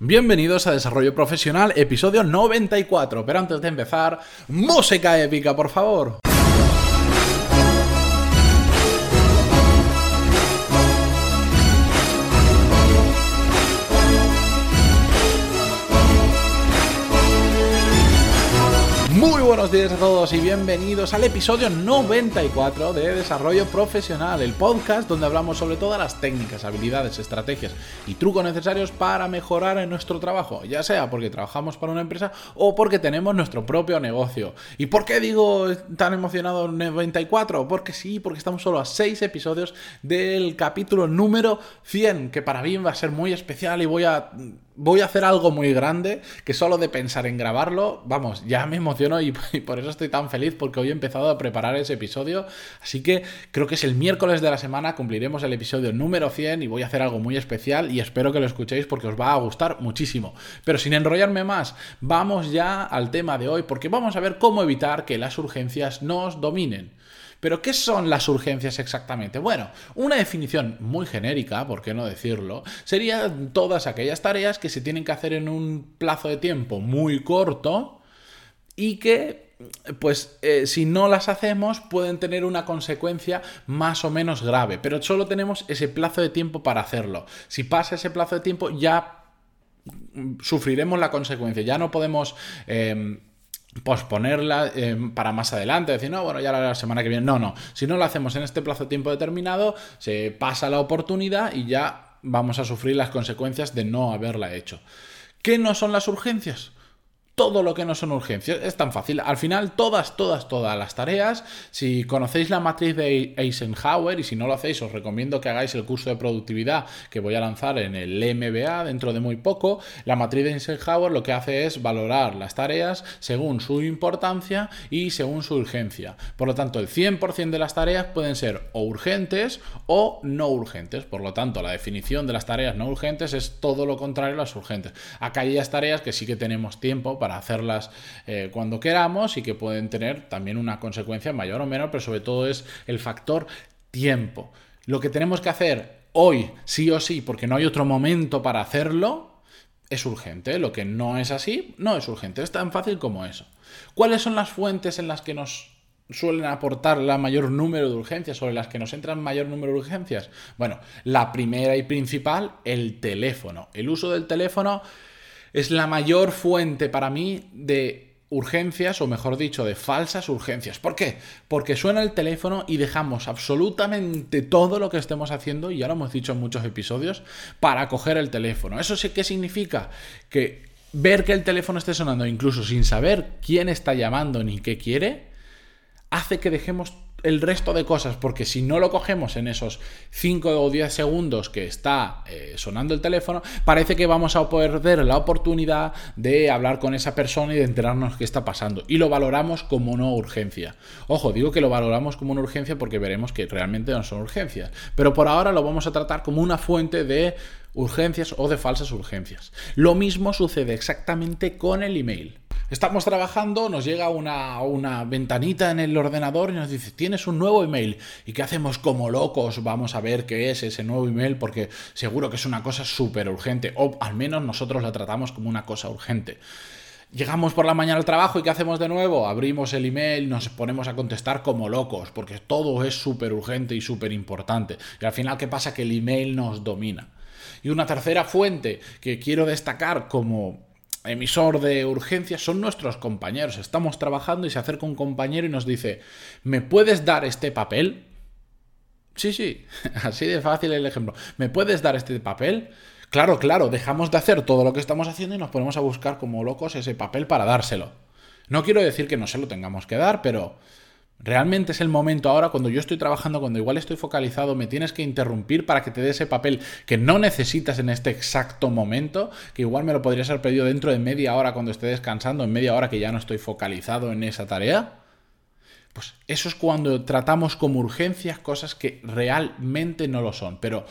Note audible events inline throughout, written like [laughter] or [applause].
Bienvenidos a Desarrollo Profesional, episodio 94. Pero antes de empezar, música épica, por favor. Buenos días a todos y bienvenidos al episodio 94 de Desarrollo Profesional, el podcast donde hablamos sobre todas las técnicas, habilidades, estrategias y trucos necesarios para mejorar en nuestro trabajo, ya sea porque trabajamos para una empresa o porque tenemos nuestro propio negocio. ¿Y por qué digo tan emocionado 94? Porque sí, porque estamos solo a 6 episodios del capítulo número 100, que para mí va a ser muy especial y voy a voy a hacer algo muy grande que solo de pensar en grabarlo, vamos, ya me emociono [laughs] y, por eso estoy tan feliz porque hoy he empezado a preparar ese episodio. Así que creo que es el miércoles de la semana, cumpliremos el episodio número 100 y voy a hacer algo muy especial y espero que lo escuchéis porque os va a gustar muchísimo. Pero sin enrollarme más, vamos ya al tema de hoy porque vamos a ver cómo evitar que las urgencias nos dominen. Pero ¿qué son las urgencias exactamente? Bueno, una definición muy genérica, por qué no decirlo, sería todas aquellas tareas que se tienen que hacer en un plazo de tiempo muy corto y que pues eh, si no las hacemos pueden tener una consecuencia más o menos grave, pero solo tenemos ese plazo de tiempo para hacerlo. Si pasa ese plazo de tiempo ya sufriremos la consecuencia, ya no podemos... Em, posponerla eh, para más adelante, decir, no, bueno, ya la, semana que viene. No, no. Si no lo hacemos en este plazo de tiempo determinado, se pasa la oportunidad y ya vamos a sufrir las consecuencias de no haberla hecho. ¿Qué no son las urgencias? Todo lo que no son urgencias. Es tan fácil. Al final, todas, todas, todas las tareas, si conocéis la matriz de Eisenhower y si no lo hacéis, os recomiendo que hagáis el curso de productividad que voy a lanzar en el MBA dentro de muy poco. La matriz de Eisenhower lo que hace es valorar las tareas según su importancia y según su urgencia. Por lo tanto, el 100% de las tareas pueden ser o urgentes o no urgentes. Por lo tanto, la definición de las tareas no urgentes es todo lo contrario a las urgentes. Acá hay tareas que sí que tenemos tiempo para para hacerlas eh, cuando queramos y que pueden tener también una consecuencia mayor o menor, pero sobre todo es el factor tiempo. Lo que tenemos que hacer hoy, sí o sí, porque no hay otro momento para hacerlo, es urgente. Lo que no es así, no es urgente. Es tan fácil como eso. ¿Cuáles son las fuentes en las que nos suelen aportar la mayor número de urgencias, sobre las que nos entran mayor número de urgencias? Bueno, la primera y principal, el teléfono. El uso del teléfono es la mayor fuente para mí de urgencias, o mejor dicho, de falsas urgencias. ¿Por qué? Porque suena el teléfono y dejamos absolutamente todo lo que estemos haciendo, y ya lo hemos dicho en muchos episodios, para coger el teléfono. ¿Eso sí qué significa? Que ver que el teléfono esté sonando, incluso sin saber quién está llamando ni qué quiere, hace que dejemos el resto de cosas, porque si no lo cogemos en esos 5 o 10 segundos que está eh, sonando el teléfono, parece que vamos a perder la oportunidad de hablar con esa persona y de enterarnos qué está pasando. Y lo valoramos como una urgencia. Ojo, digo que lo valoramos como una urgencia porque veremos que realmente no son urgencias. Pero por ahora lo vamos a tratar como una fuente de urgencias o de falsas urgencias. Lo mismo sucede exactamente con el email. Estamos trabajando, nos llega una, una, ventanita en el ordenador y nos dice, tienes un nuevo email. ¿Y qué hacemos como locos? Vamos a ver qué es ese nuevo email porque seguro que es una cosa súper urgente. O al menos nosotros la tratamos como una cosa urgente. Llegamos por la mañana al trabajo y ¿qué hacemos de nuevo? Abrimos el email, nos ponemos a contestar como locos, porque todo es súper urgente y súper importante. Y al final, ¿qué pasa? Que el email nos domina. Y una tercera fuente que quiero destacar como emisor de urgencias son nuestros compañeros. Estamos trabajando y se acerca un compañero y nos dice, ¿me puedes dar este papel? Sí, sí, [laughs] así de fácil el ejemplo. ¿Me puedes dar este papel? Claro, claro, dejamos de hacer todo lo que estamos haciendo y nos ponemos a buscar como locos ese papel para dárselo. No quiero decir que no se lo tengamos que dar, pero Realmente es el momento ahora cuando yo estoy trabajando, cuando igual estoy focalizado, me tienes que interrumpir para que te dé ese papel que no necesitas en este exacto momento, que igual me lo podrías haber pedido dentro de media hora cuando esté descansando, en media hora que ya no estoy focalizado en esa tarea. Pues eso es cuando tratamos como urgencias cosas que realmente no lo son. Pero,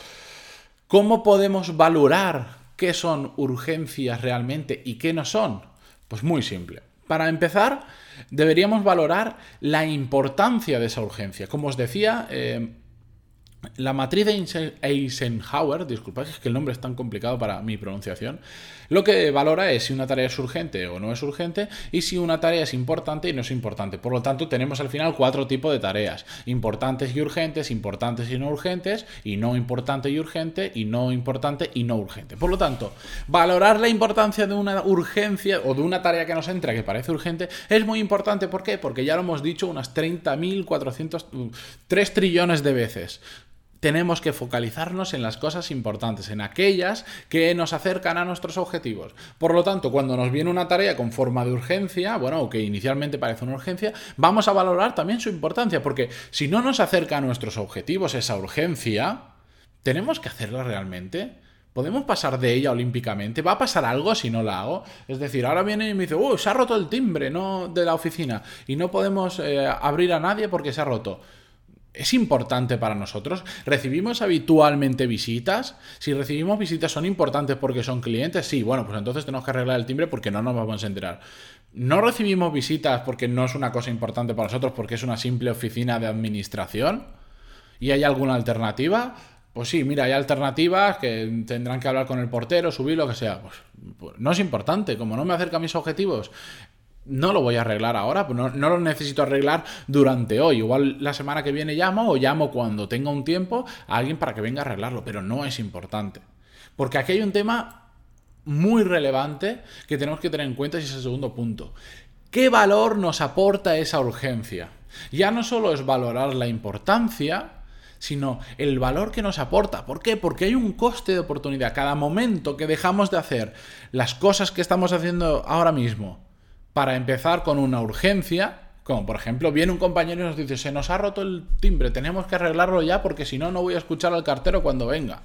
¿cómo podemos valorar qué son urgencias realmente y qué no son? Pues muy simple. Para empezar, deberíamos valorar la importancia de esa urgencia. Como os decía, eh, La matriz de Eisenhower, disculpad, es que el nombre es tan complicado para mi pronunciación, lo que valora es si una tarea es urgente o no es urgente y si una tarea es importante y no es importante. Por lo tanto, tenemos al final cuatro tipos de tareas. Importantes y urgentes, importantes y no urgentes, y no importante y urgente, y no importante y no urgente. Por lo tanto, valorar la importancia de una urgencia o de una tarea que nos entra que parece urgente es muy importante. ¿Por qué? Porque ya lo hemos dicho unas 30.400, 3 trillones de veces tenemos que focalizarnos en las cosas importantes, en aquellas que nos acercan a nuestros objetivos. Por lo tanto, cuando nos viene una tarea con forma de urgencia, bueno, o que inicialmente parece una urgencia, vamos a valorar también su importancia, porque si no nos acerca a nuestros objetivos esa urgencia, ¿tenemos que hacerla realmente? ¿Podemos pasar de ella olímpicamente? ¿Va a pasar algo si no la hago? Es decir, ahora viene y me dice, ¡uh! Se ha roto el timbre ¿no? de la oficina y no podemos eh, abrir a nadie porque se ha roto es importante para nosotros. ¿Recibimos habitualmente visitas? Si recibimos visitas, ¿son importantes porque son clientes? Sí, bueno, pues entonces tenemos que arreglar el timbre porque no nos vamos a enterar. ¿No recibimos visitas porque no es una cosa importante para nosotros, porque es una simple oficina de administración? ¿Y hay alguna alternativa? Pues sí, mira, hay alternativas que tendrán que hablar con el portero, subir lo que sea. Pues, pues no es importante, como no me acerca a mis objetivos, no lo voy a arreglar ahora, pues no, lo necesito arreglar durante hoy. Igual la semana que viene llamo o llamo cuando tenga un tiempo a alguien para que venga a arreglarlo, pero no es importante. Porque aquí hay un tema muy relevante que tenemos que tener en cuenta y es el segundo punto. ¿Qué valor nos aporta esa urgencia? Ya no solo es valorar la importancia, sino el valor que nos aporta. ¿Por qué? Porque hay un coste de oportunidad. Cada momento que dejamos de hacer las cosas que estamos haciendo ahora mismo para empezar con una urgencia, como por ejemplo, viene un compañero y nos dice, se nos ha roto el timbre, tenemos que arreglarlo ya porque si no, no voy a escuchar al cartero cuando venga.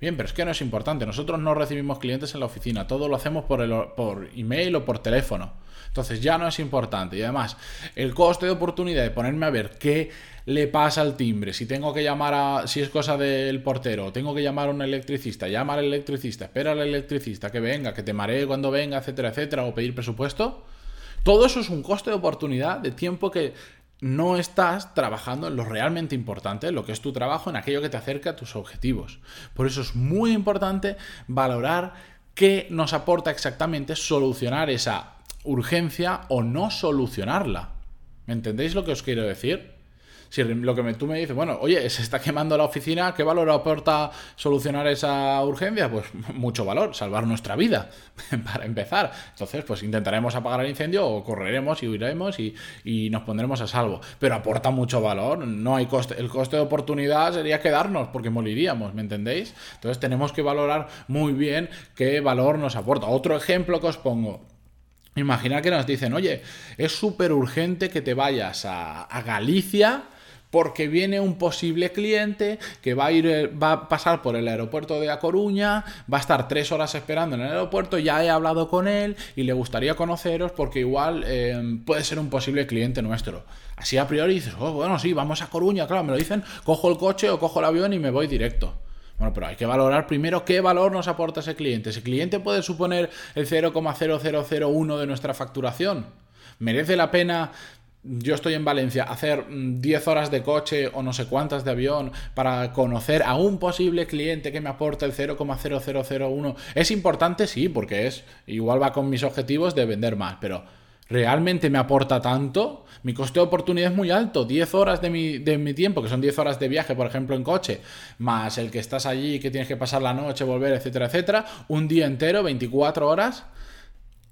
Bien, pero es que no es importante. Nosotros no recibimos clientes en la oficina, todo lo hacemos por, email o por teléfono. Entonces ya no es importante. Y además, el coste de oportunidad de ponerme a ver qué le pasa al timbre, si tengo que llamar a, si es cosa del portero, tengo que llamar a un electricista, llama al electricista, espera al electricista que venga, que te maree cuando venga, etcétera, etcétera, o pedir presupuesto todo eso es un coste de oportunidad de tiempo que no estás trabajando en lo realmente importante, lo que es tu trabajo, en aquello que te acerca a tus objetivos. Por eso es muy importante valorar qué nos aporta exactamente solucionar esa urgencia o no solucionarla. ¿Me entendéis lo que os quiero decir? Si lo que tú me dices, bueno, oye, se está quemando la oficina, ¿qué valor aporta solucionar esa urgencia? Pues [laughs] mucho valor, salvar nuestra vida, [laughs] para empezar. Entonces, pues intentaremos apagar el incendio o correremos y huiremos y, y, nos pondremos a salvo. Pero aporta mucho valor, no hay coste. El coste de oportunidad sería quedarnos porque moriríamos, ¿me entendéis? Entonces tenemos que valorar muy bien qué valor nos aporta. Otro ejemplo que os pongo. Imaginar que nos dicen, oye, es súper urgente que te vayas a, a Galicia porque viene un posible cliente que va a ir, eh, va a pasar por el aeropuerto de A Coruña, va a estar tres horas esperando en el aeropuerto, ya he hablado con él y le gustaría conoceros porque igual eh, puede ser un posible cliente nuestro. Así a priori dices, oh, bueno, sí, vamos a Coruña, claro, me lo dicen, cojo el coche o cojo el avión y me voy directo. Bueno, pero hay que valorar primero qué valor nos aporta ese cliente. ¿Ese cliente puede suponer el 0,0001 de nuestra facturación? ¿Merece la pena yo estoy en Valencia, hacer 10 mm, horas de coche o no sé cuántas de avión para conocer a un posible cliente que me aporte el 0,0001, ¿es importante? Sí, porque es igual va con mis objetivos de vender más, pero ¿realmente me aporta tanto? Mi coste de oportunidad es muy alto, 10 horas de mi, de mi tiempo, que son 10 horas de viaje, por ejemplo, en coche, más el que estás allí, que tienes que pasar la noche, volver, etcétera, etcétera, un día entero, 24 horas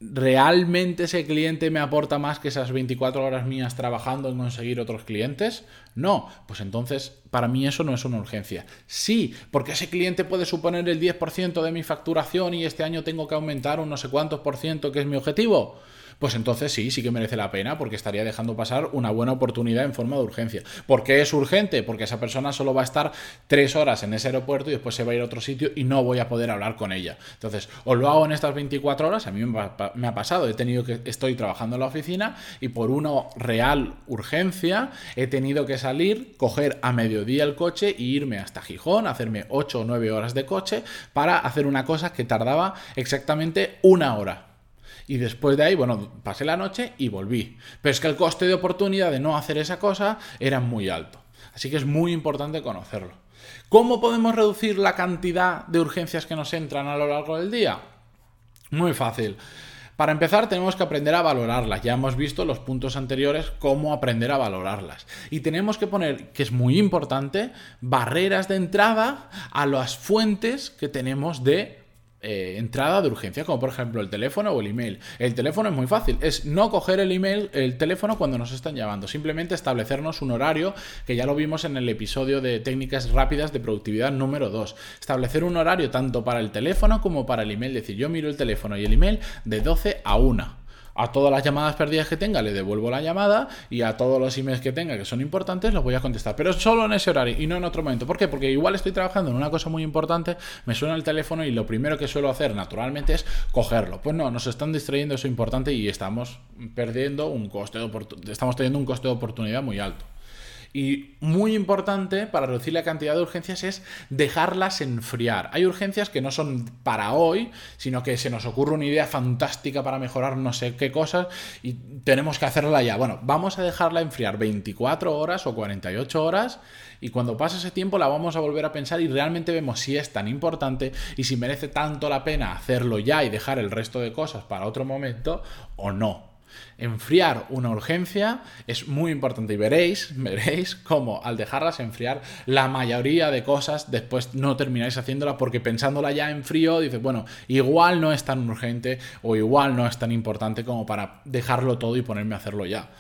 ¿Realmente ese cliente me aporta más que esas 24 horas mías trabajando en conseguir otros clientes? No, pues entonces para mí eso no es una urgencia. Sí, porque ese cliente puede suponer el 10% de mi facturación y este año tengo que aumentar un no sé cuántos por ciento que es mi objetivo pues entonces sí, sí que merece la pena porque estaría dejando pasar una buena oportunidad en forma de urgencia. ¿Por qué es urgente? Porque esa persona solo va a estar tres horas en ese aeropuerto y después se va a ir a otro sitio y no voy a poder hablar con ella. Entonces, o lo hago en estas 24 horas, a mí me ha pasado, he tenido que, estoy trabajando en la oficina y por una real urgencia he tenido que salir, coger a mediodía el coche e irme hasta Gijón, hacerme 8 o 9 horas de coche para hacer una cosa que tardaba exactamente una hora. Y después de ahí, bueno, pasé la noche y volví. Pero es que el coste de oportunidad de no hacer esa cosa era muy alto. Así que es muy importante conocerlo. ¿Cómo podemos reducir la cantidad de urgencias que nos entran a lo largo del día? Muy fácil. Para empezar tenemos que aprender a valorarlas. Ya hemos visto los puntos anteriores cómo aprender a valorarlas. Y tenemos que poner, que es muy importante, barreras de entrada a las fuentes que tenemos de eh, entrada de urgencia, como por ejemplo el teléfono o el email. El teléfono es muy fácil, es no coger el email, el teléfono cuando nos están llamando, simplemente establecernos un horario, que ya lo vimos en el episodio de técnicas rápidas de productividad número 2. Establecer un horario tanto para el teléfono como para el email, es decir, yo miro el teléfono y el email de 12 a 1 a todas las llamadas perdidas que tenga le devuelvo la llamada y a todos los emails que tenga que son importantes los voy a contestar. Pero solo en ese horario y no en otro momento. ¿Por qué? Porque igual estoy trabajando en una cosa muy importante, me suena el teléfono y lo primero que suelo hacer naturalmente es cogerlo. Pues no, nos están distrayendo eso importante y estamos perdiendo un coste de estamos teniendo un coste de oportunidad muy alto. Y muy importante para reducir la cantidad de urgencias es dejarlas enfriar. Hay urgencias que no son para hoy, sino que se nos ocurre una idea fantástica para mejorar no sé qué cosas y tenemos que hacerla ya. Bueno, vamos a dejarla enfriar 24 horas o 48 horas y cuando pase ese tiempo la vamos a volver a pensar y realmente vemos si es tan importante y si merece tanto la pena hacerlo ya y dejar el resto de cosas para otro momento o no enfriar una urgencia es muy importante y veréis, [laughs] veréis cómo al dejarlas enfriar la mayoría de cosas después no termináis haciéndola porque pensándola ya en frío dices, bueno, igual no es tan urgente o igual no es tan importante como para dejarlo todo y ponerme a hacerlo ya.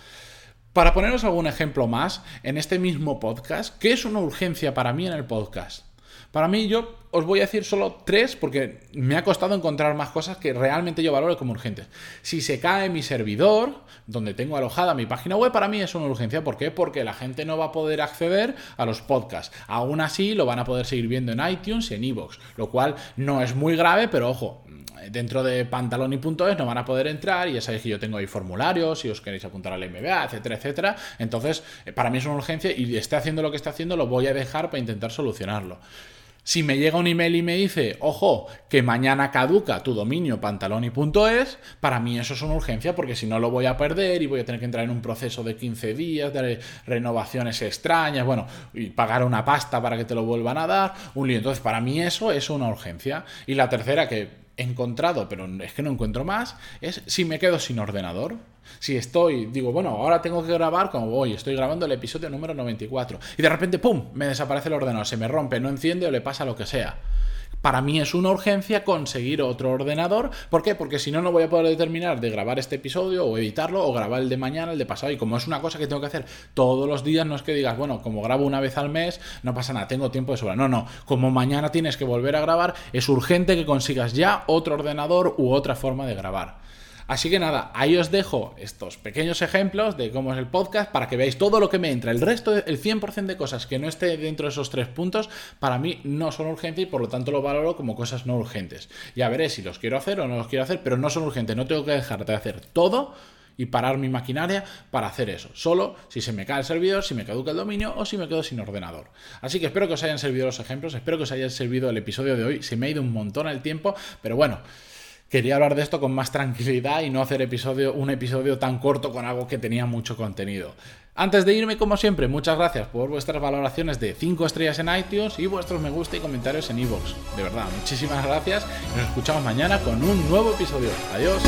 Para poneros algún ejemplo más, en este mismo podcast, ¿qué es una urgencia para mí en el podcast? Para mí yo os voy a decir solo tres porque me ha costado encontrar más cosas que realmente yo valoro como urgentes. Si se cae mi servidor, donde tengo alojada mi página web, para mí es una urgencia. ¿Por qué? Porque la gente no va a poder acceder a los podcasts. Aún así, lo van a poder seguir viendo en iTunes y en iVoox, lo cual no es muy grave, pero ojo, dentro de pantaloni.es no van a poder entrar y ya sabéis que yo tengo ahí formularios si os queréis apuntar al MBA, etcétera, etcétera. Entonces, eh, para mí es una urgencia y esté haciendo lo que está haciendo, lo voy a dejar para intentar solucionarlo. Si me llega un email y me dice, ojo, que mañana caduca tu dominio pantaloni.es, para mí eso es una urgencia porque si no lo voy a perder y voy a tener que entrar en un proceso de 15 días de renovaciones extrañas, bueno, y pagar una pasta para que te lo vuelvan a dar, un lío. Entonces, para mí eso es una urgencia. Y la tercera que encontrado, pero es que no encuentro más, es si me quedo sin ordenador. Si estoy, digo, bueno, ahora tengo que grabar como voy, estoy grabando el episodio número 94 y de repente, ¡pum!, me desaparece el ordenador, se me rompe, no enciende o le pasa lo que sea. Para mí es una urgencia conseguir otro ordenador. ¿Por qué? Porque si no, no voy a poder determinar de grabar este episodio o editarlo o grabar el de mañana, el de pasado. Y como es una cosa que tengo que hacer todos los días, no es que digas, bueno, como grabo una vez al mes, no pasa nada, tengo tiempo de sobra. No, no. Como mañana tienes que volver a grabar, es urgente que consigas ya otro ordenador u otra forma de grabar. Así que nada, ahí os dejo estos pequeños ejemplos de cómo es el podcast para que veáis todo lo que me entra. El resto, el 100% de cosas que no esté dentro de esos tres puntos, para mí no son urgentes y por lo tanto lo valoro como cosas no urgentes. Ya veré si los quiero hacer o no los quiero hacer, pero no son urgentes. No tengo que dejar de hacer todo y parar mi maquinaria para hacer eso. Solo si se me cae el servidor, si me caduca el dominio o si me quedo sin ordenador. Así que espero que os hayan servido los ejemplos, espero que os haya servido el episodio de hoy. Se me ha ido un montón el tiempo, pero bueno quería hablar de esto con más tranquilidad y no hacer episodio, un episodio tan corto con algo que tenía mucho contenido. Antes de irme, como siempre, muchas gracias por vuestras valoraciones de 5 estrellas en iTunes y vuestros me gusta y comentarios en iVoox. De verdad, muchísimas gracias nos escuchamos mañana con un nuevo episodio. Adiós.